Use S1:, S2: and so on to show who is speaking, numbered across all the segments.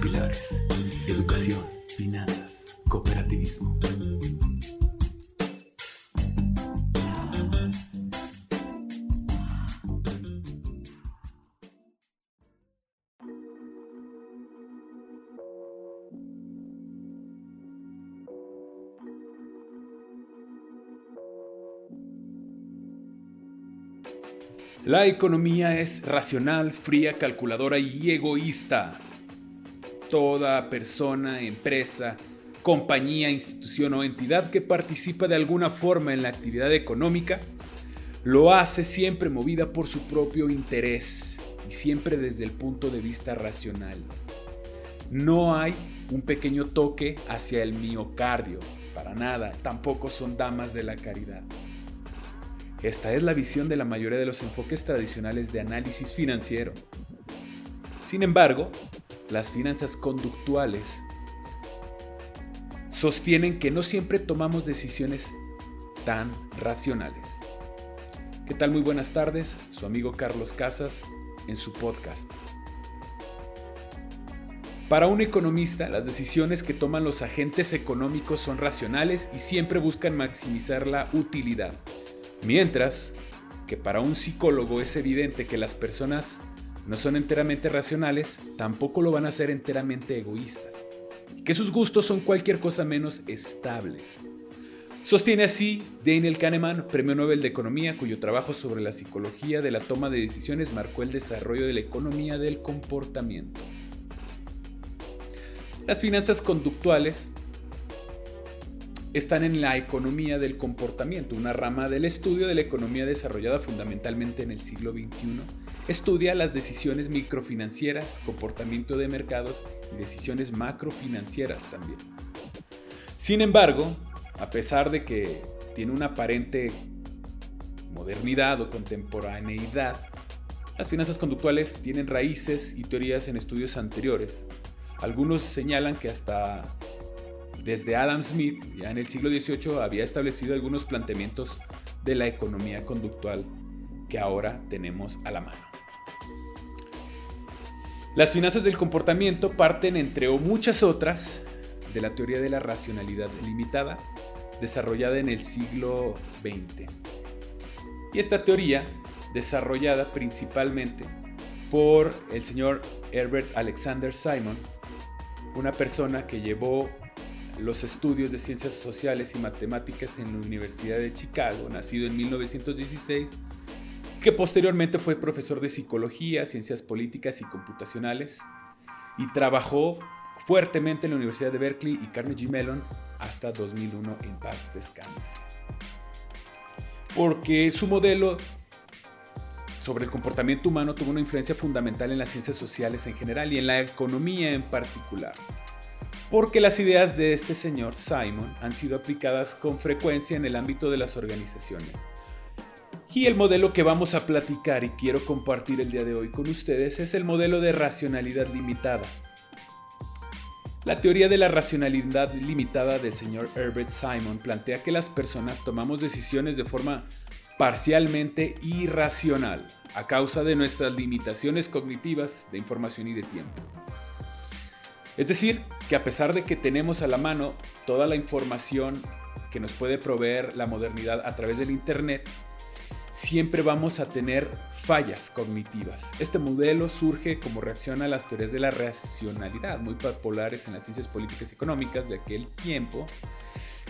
S1: pilares. Educación, finanzas, cooperativismo.
S2: La economía es racional, fría, calculadora y egoísta. Toda persona, empresa, compañía, institución o entidad que participa de alguna forma en la actividad económica lo hace siempre movida por su propio interés y siempre desde el punto de vista racional. No hay un pequeño toque hacia el miocardio, para nada, tampoco son damas de la caridad. Esta es la visión de la mayoría de los enfoques tradicionales de análisis financiero. Sin embargo, las finanzas conductuales sostienen que no siempre tomamos decisiones tan racionales. ¿Qué tal? Muy buenas tardes, su amigo Carlos Casas en su podcast. Para un economista, las decisiones que toman los agentes económicos son racionales y siempre buscan maximizar la utilidad Mientras que para un psicólogo es evidente que las personas no son enteramente racionales, tampoco lo van a ser enteramente egoístas, que sus gustos son cualquier cosa menos estables. Sostiene así Daniel Kahneman, Premio Nobel de Economía, cuyo trabajo sobre la psicología de la toma de decisiones marcó el desarrollo de la economía del comportamiento. Las finanzas conductuales están en la economía del comportamiento, una rama del estudio de la economía desarrollada fundamentalmente en el siglo XXI. Estudia las decisiones microfinancieras, comportamiento de mercados y decisiones macrofinancieras también. Sin embargo, a pesar de que tiene una aparente modernidad o contemporaneidad, las finanzas conductuales tienen raíces y teorías en estudios anteriores. Algunos señalan que hasta desde Adam Smith, ya en el siglo XVIII, había establecido algunos planteamientos de la economía conductual que ahora tenemos a la mano. Las finanzas del comportamiento parten, entre muchas otras, de la teoría de la racionalidad limitada, desarrollada en el siglo XX. Y esta teoría, desarrollada principalmente por el señor Herbert Alexander Simon, una persona que llevó los estudios de ciencias sociales y matemáticas en la Universidad de Chicago, nacido en 1916, que posteriormente fue profesor de psicología, ciencias políticas y computacionales, y trabajó fuertemente en la Universidad de Berkeley y Carnegie Mellon hasta 2001 en paz descanse. Porque su modelo sobre el comportamiento humano tuvo una influencia fundamental en las ciencias sociales en general y en la economía en particular porque las ideas de este señor Simon han sido aplicadas con frecuencia en el ámbito de las organizaciones. Y el modelo que vamos a platicar y quiero compartir el día de hoy con ustedes es el modelo de racionalidad limitada. La teoría de la racionalidad limitada del señor Herbert Simon plantea que las personas tomamos decisiones de forma parcialmente irracional a causa de nuestras limitaciones cognitivas de información y de tiempo. Es decir, que a pesar de que tenemos a la mano toda la información que nos puede proveer la modernidad a través del Internet, siempre vamos a tener fallas cognitivas. Este modelo surge como reacción a las teorías de la racionalidad, muy populares en las ciencias políticas y económicas de aquel tiempo,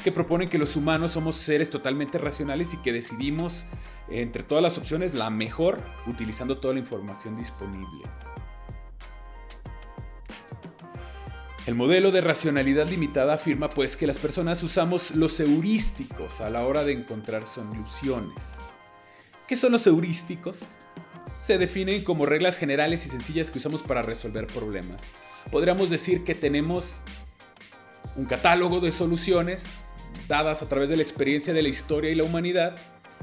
S2: que proponen que los humanos somos seres totalmente racionales y que decidimos entre todas las opciones la mejor utilizando toda la información disponible. El modelo de racionalidad limitada afirma pues que las personas usamos los heurísticos a la hora de encontrar soluciones. ¿Qué son los heurísticos? Se definen como reglas generales y sencillas que usamos para resolver problemas. Podríamos decir que tenemos un catálogo de soluciones dadas a través de la experiencia de la historia y la humanidad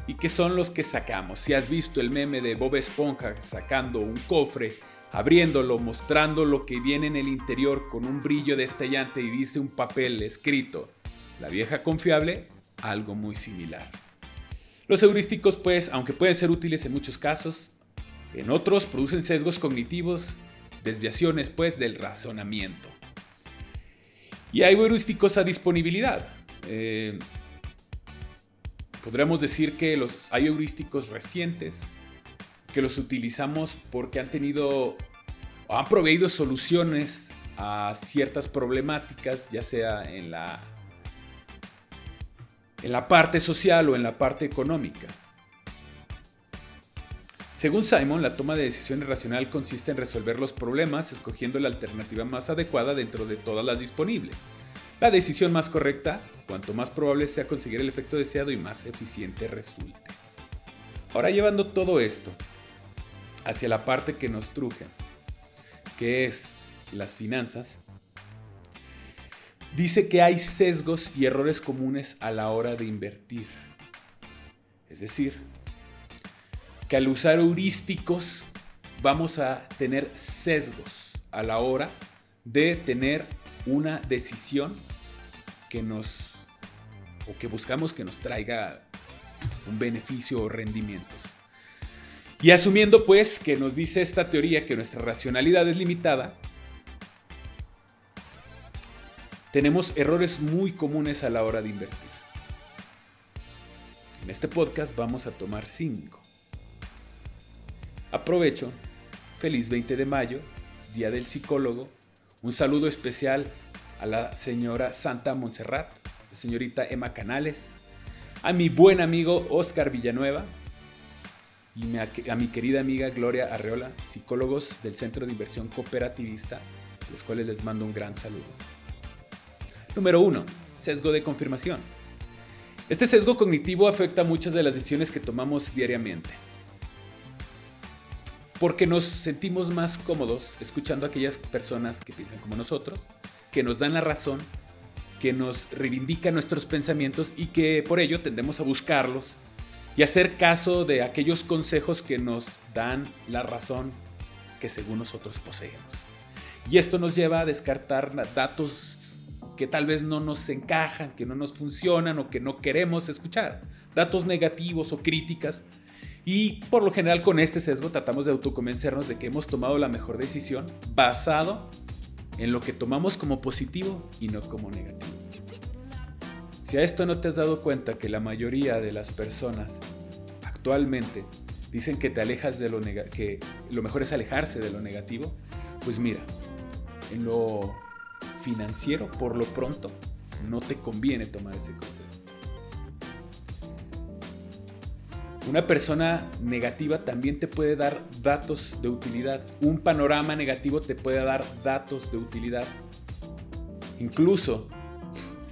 S2: y que son los que sacamos. Si has visto el meme de Bob Esponja sacando un cofre abriéndolo, mostrando lo que viene en el interior con un brillo destallante y dice un papel escrito, la vieja confiable, algo muy similar. Los heurísticos, pues, aunque pueden ser útiles en muchos casos, en otros producen sesgos cognitivos desviaciones pues del razonamiento. Y hay heurísticos a disponibilidad. Eh, podríamos decir que los, hay heurísticos recientes que los utilizamos porque han tenido han proveído soluciones a ciertas problemáticas, ya sea en la, en la parte social o en la parte económica. Según Simon, la toma de decisiones racional consiste en resolver los problemas escogiendo la alternativa más adecuada dentro de todas las disponibles. La decisión más correcta, cuanto más probable sea conseguir el efecto deseado y más eficiente resulte. Ahora llevando todo esto hacia la parte que nos truje, que es las finanzas, dice que hay sesgos y errores comunes a la hora de invertir. Es decir, que al usar heurísticos vamos a tener sesgos a la hora de tener una decisión que nos o que buscamos que nos traiga un beneficio o rendimientos. Y asumiendo pues que nos dice esta teoría que nuestra racionalidad es limitada, tenemos errores muy comunes a la hora de invertir. En este podcast vamos a tomar 5. Aprovecho, feliz 20 de mayo, Día del Psicólogo, un saludo especial a la señora Santa Montserrat, señorita Emma Canales, a mi buen amigo Oscar Villanueva y a mi querida amiga Gloria Arreola, psicólogos del Centro de Inversión Cooperativista, a los cuales les mando un gran saludo. Número 1. Sesgo de confirmación. Este sesgo cognitivo afecta muchas de las decisiones que tomamos diariamente. Porque nos sentimos más cómodos escuchando a aquellas personas que piensan como nosotros, que nos dan la razón, que nos reivindican nuestros pensamientos y que por ello tendemos a buscarlos y hacer caso de aquellos consejos que nos dan la razón que según nosotros poseemos. Y esto nos lleva a descartar datos que tal vez no nos encajan, que no nos funcionan o que no queremos escuchar. Datos negativos o críticas. Y por lo general con este sesgo tratamos de autoconvencernos de que hemos tomado la mejor decisión basado en lo que tomamos como positivo y no como negativo. Si a esto no te has dado cuenta que la mayoría de las personas actualmente dicen que te alejas de lo que lo mejor es alejarse de lo negativo, pues mira, en lo financiero, por lo pronto, no te conviene tomar ese consejo. Una persona negativa también te puede dar datos de utilidad. Un panorama negativo te puede dar datos de utilidad. Incluso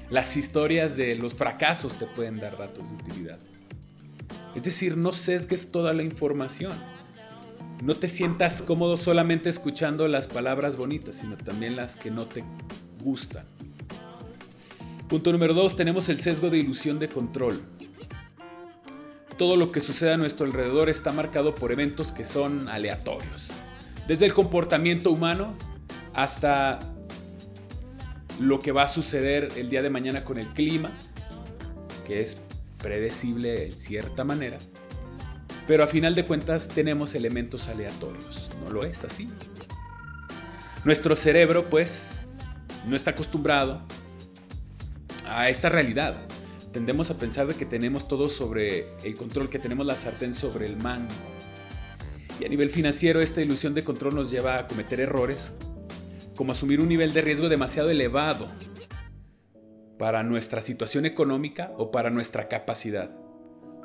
S2: las historias de los fracasos te pueden dar datos de utilidad. Es decir, no sesgues toda la información. No te sientas cómodo solamente escuchando las palabras bonitas, sino también las que no te gustan. Punto número dos, tenemos el sesgo de ilusión de control. Todo lo que sucede a nuestro alrededor está marcado por eventos que son aleatorios. Desde el comportamiento humano hasta lo que va a suceder el día de mañana con el clima, que es predecible en cierta manera. Pero a final de cuentas tenemos elementos aleatorios. ¿No lo es así? Nuestro cerebro, pues, no está acostumbrado a esta realidad. Tendemos a pensar de que tenemos todo sobre el control, que tenemos la sartén sobre el mango. Y a nivel financiero esta ilusión de control nos lleva a cometer errores, como asumir un nivel de riesgo demasiado elevado para nuestra situación económica o para nuestra capacidad,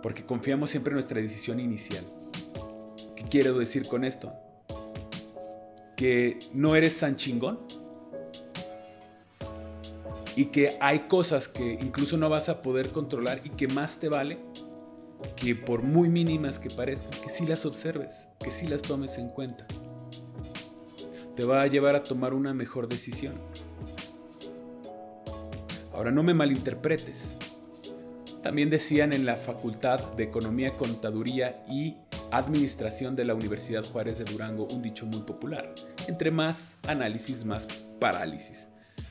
S2: porque confiamos siempre en nuestra decisión inicial. ¿Qué quiero decir con esto? Que no eres tan chingón y que hay cosas que incluso no vas a poder controlar y que más te vale que por muy mínimas que parezcan, que sí las observes, que sí las tomes en cuenta. Te va a llevar a tomar una mejor decisión. Ahora no me malinterpretes. También decían en la Facultad de Economía, Contaduría y Administración de la Universidad Juárez de Durango un dicho muy popular. Entre más análisis, más parálisis.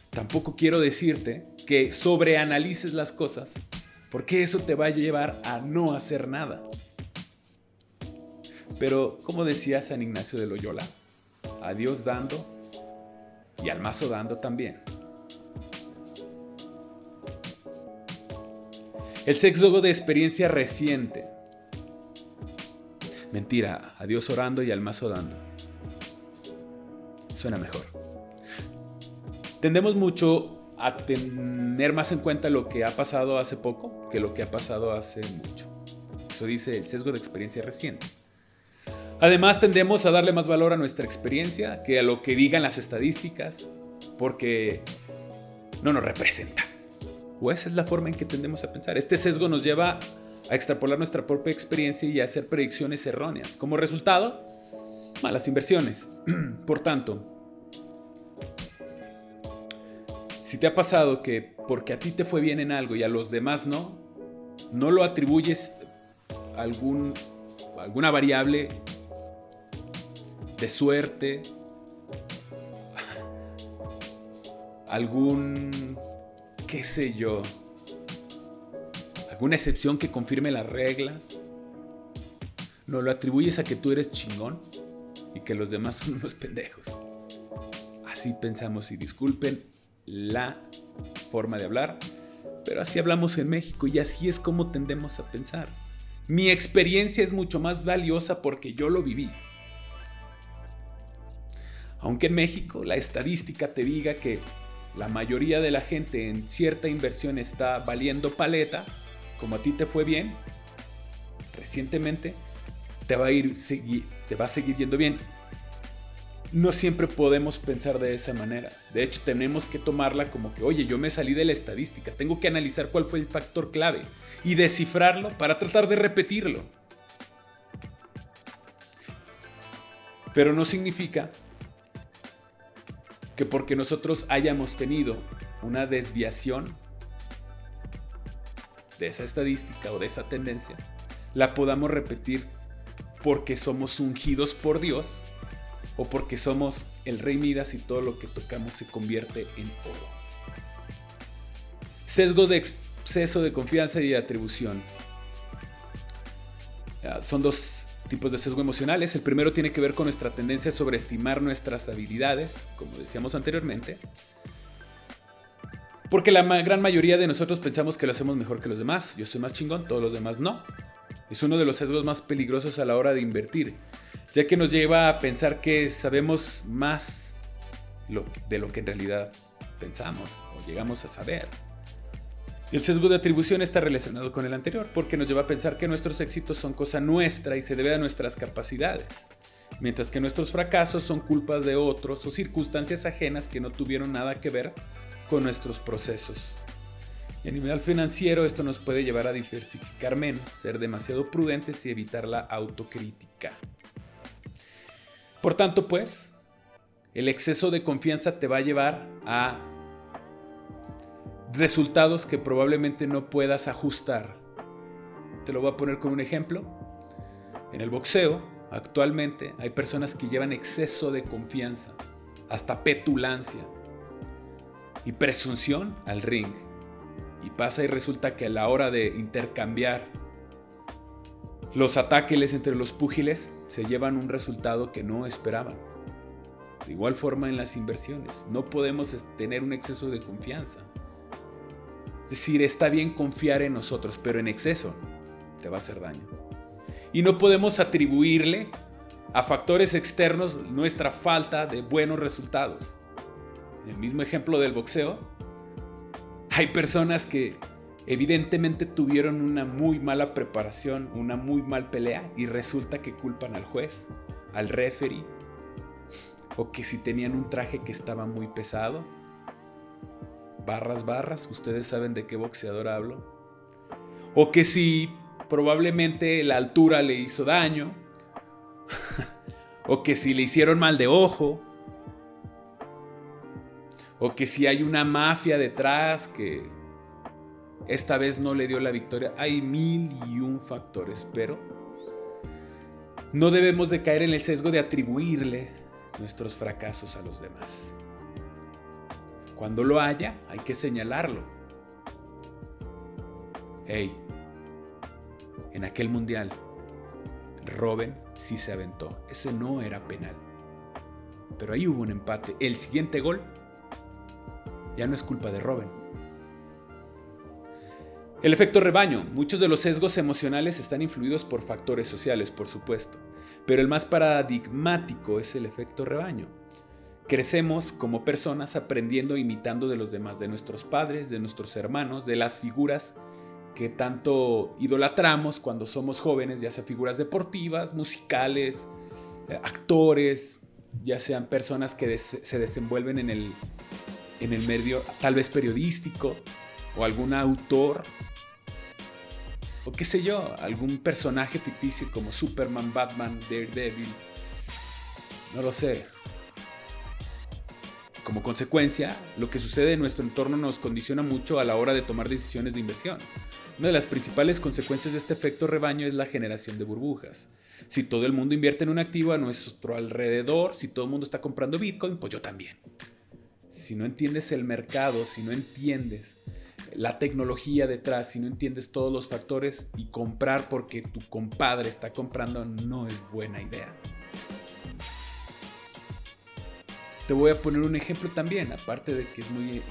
S2: Tampoco quiero decirte que sobreanalices las cosas, porque eso te va a llevar a no hacer nada. Pero, como decía San Ignacio de Loyola, a Dios dando y al mazo dando también. El sexo de experiencia reciente. Mentira, a Dios orando y al mazo dando. Suena mejor. Tendemos mucho a tener más en cuenta lo que ha pasado hace poco que lo que ha pasado hace mucho. Eso dice el sesgo de experiencia reciente. Además, tendemos a darle más valor a nuestra experiencia que a lo que digan las estadísticas, porque no nos representan. O esa es la forma en que tendemos a pensar. Este sesgo nos lleva a extrapolar nuestra propia experiencia y a hacer predicciones erróneas. Como resultado, malas inversiones. Por tanto, si te ha pasado que porque a ti te fue bien en algo y a los demás no, no lo atribuyes a algún, alguna variable de suerte, algún, qué sé yo, alguna excepción que confirme la regla. No lo atribuyes a que tú eres chingón y que los demás son unos pendejos. Así pensamos y disculpen la forma de hablar, pero así hablamos en México y así es como tendemos a pensar. Mi experiencia es mucho más valiosa porque yo lo viví. Aunque en México la estadística te diga que la mayoría de la gente en cierta inversión está valiendo paleta, como a ti te fue bien, recientemente te va a ir te va a seguir yendo bien. No siempre podemos pensar de esa manera. De hecho, tenemos que tomarla como que, oye, yo me salí de la estadística, tengo que analizar cuál fue el factor clave y descifrarlo para tratar de repetirlo. Pero no significa que porque nosotros hayamos tenido una desviación de esa estadística o de esa tendencia, la podamos repetir porque somos ungidos por Dios o porque somos el rey Midas y todo lo que tocamos se convierte en oro. Sesgo de exceso de confianza y de atribución. Son dos tipos de sesgo emocionales. El primero tiene que ver con nuestra tendencia a sobreestimar nuestras habilidades, como decíamos anteriormente. Porque la gran mayoría de nosotros pensamos que lo hacemos mejor que los demás. Yo soy más chingón, todos los demás no. Es uno de los sesgos más peligrosos a la hora de invertir, ya que nos lleva a pensar que sabemos más de lo que en realidad pensamos o llegamos a saber. El sesgo de atribución está relacionado con el anterior porque nos lleva a pensar que nuestros éxitos son cosa nuestra y se debe a nuestras capacidades, mientras que nuestros fracasos son culpas de otros o circunstancias ajenas que no tuvieron nada que ver con nuestros procesos. Y a nivel financiero esto nos puede llevar a diversificar menos, ser demasiado prudentes y evitar la autocrítica. Por tanto, pues, el exceso de confianza te va a llevar a resultados que probablemente no puedas ajustar. Te lo voy a poner con un ejemplo. En el boxeo, actualmente, hay personas que llevan exceso de confianza, hasta petulancia y presunción al ring. Y pasa y resulta que a la hora de intercambiar los ataques entre los púgiles, se llevan un resultado que no esperaban. De igual forma en las inversiones, no podemos tener un exceso de confianza. Es decir, está bien confiar en nosotros, pero en exceso te va a hacer daño. Y no podemos atribuirle a factores externos nuestra falta de buenos resultados. El mismo ejemplo del boxeo, hay personas que evidentemente tuvieron una muy mala preparación, una muy mal pelea y resulta que culpan al juez, al referee, o que si tenían un traje que estaba muy pesado, barras, barras, ustedes saben de qué boxeador hablo. O que si probablemente la altura le hizo daño. o que si le hicieron mal de ojo. O que si hay una mafia detrás que esta vez no le dio la victoria. Hay mil y un factores, pero no debemos de caer en el sesgo de atribuirle nuestros fracasos a los demás. Cuando lo haya, hay que señalarlo. Hey, en aquel mundial, Robin sí se aventó. Ese no era penal. pero ahí hubo un empate. El siguiente gol ya no es culpa de Robin. El efecto rebaño. Muchos de los sesgos emocionales están influidos por factores sociales, por supuesto, pero el más paradigmático es el efecto rebaño. Crecemos como personas aprendiendo e imitando de los demás, de nuestros padres, de nuestros hermanos, de las figuras que tanto idolatramos cuando somos jóvenes, ya sea figuras deportivas, musicales, eh, actores, ya sean personas que se desenvuelven en el, en el medio tal vez periodístico o algún autor o qué sé yo, algún personaje ficticio como Superman, Batman, Daredevil, no lo sé. Como consecuencia, lo que sucede en nuestro entorno nos condiciona mucho a la hora de tomar decisiones de inversión. Una de las principales consecuencias de este efecto rebaño es la generación de burbujas. Si todo el mundo invierte en un activo a nuestro alrededor, si todo el mundo está comprando Bitcoin, pues yo también. Si no entiendes el mercado, si no entiendes la tecnología detrás, si no entiendes todos los factores y comprar porque tu compadre está comprando no es buena idea. Te voy a poner un ejemplo también, aparte de que es muy,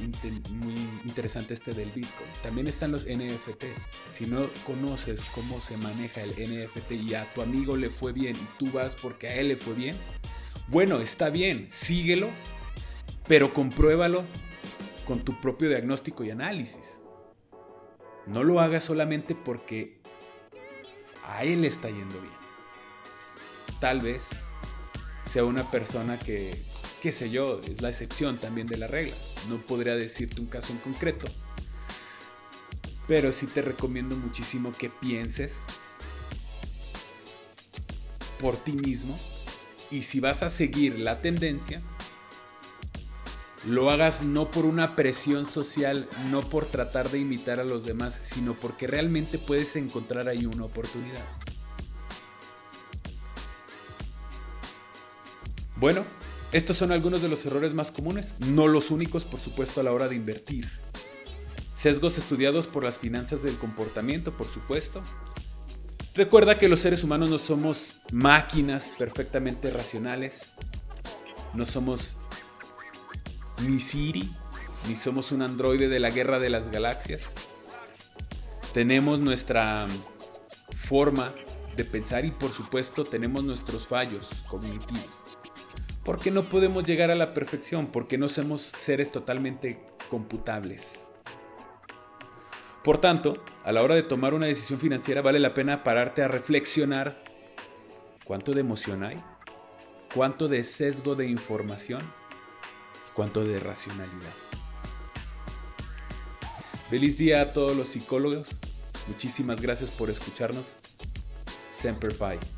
S2: muy interesante este del Bitcoin. También están los NFT. Si no conoces cómo se maneja el NFT y a tu amigo le fue bien y tú vas porque a él le fue bien, bueno, está bien, síguelo, pero compruébalo con tu propio diagnóstico y análisis. No lo hagas solamente porque a él le está yendo bien. Tal vez sea una persona que, qué sé yo, es la excepción también de la regla. No podría decirte un caso en concreto. Pero sí te recomiendo muchísimo que pienses por ti mismo y si vas a seguir la tendencia, lo hagas no por una presión social, no por tratar de imitar a los demás, sino porque realmente puedes encontrar ahí una oportunidad. Bueno, estos son algunos de los errores más comunes, no los únicos por supuesto a la hora de invertir. Sesgos estudiados por las finanzas del comportamiento, por supuesto. Recuerda que los seres humanos no somos máquinas perfectamente racionales, no somos ni Siri, ni somos un androide de la guerra de las galaxias. Tenemos nuestra forma de pensar y por supuesto tenemos nuestros fallos cognitivos. Porque no podemos llegar a la perfección, porque no somos seres totalmente computables. Por tanto, a la hora de tomar una decisión financiera vale la pena pararte a reflexionar cuánto de emoción hay, cuánto de sesgo de información cuanto de racionalidad. Feliz día a todos los psicólogos. Muchísimas gracias por escucharnos. Semper Fi.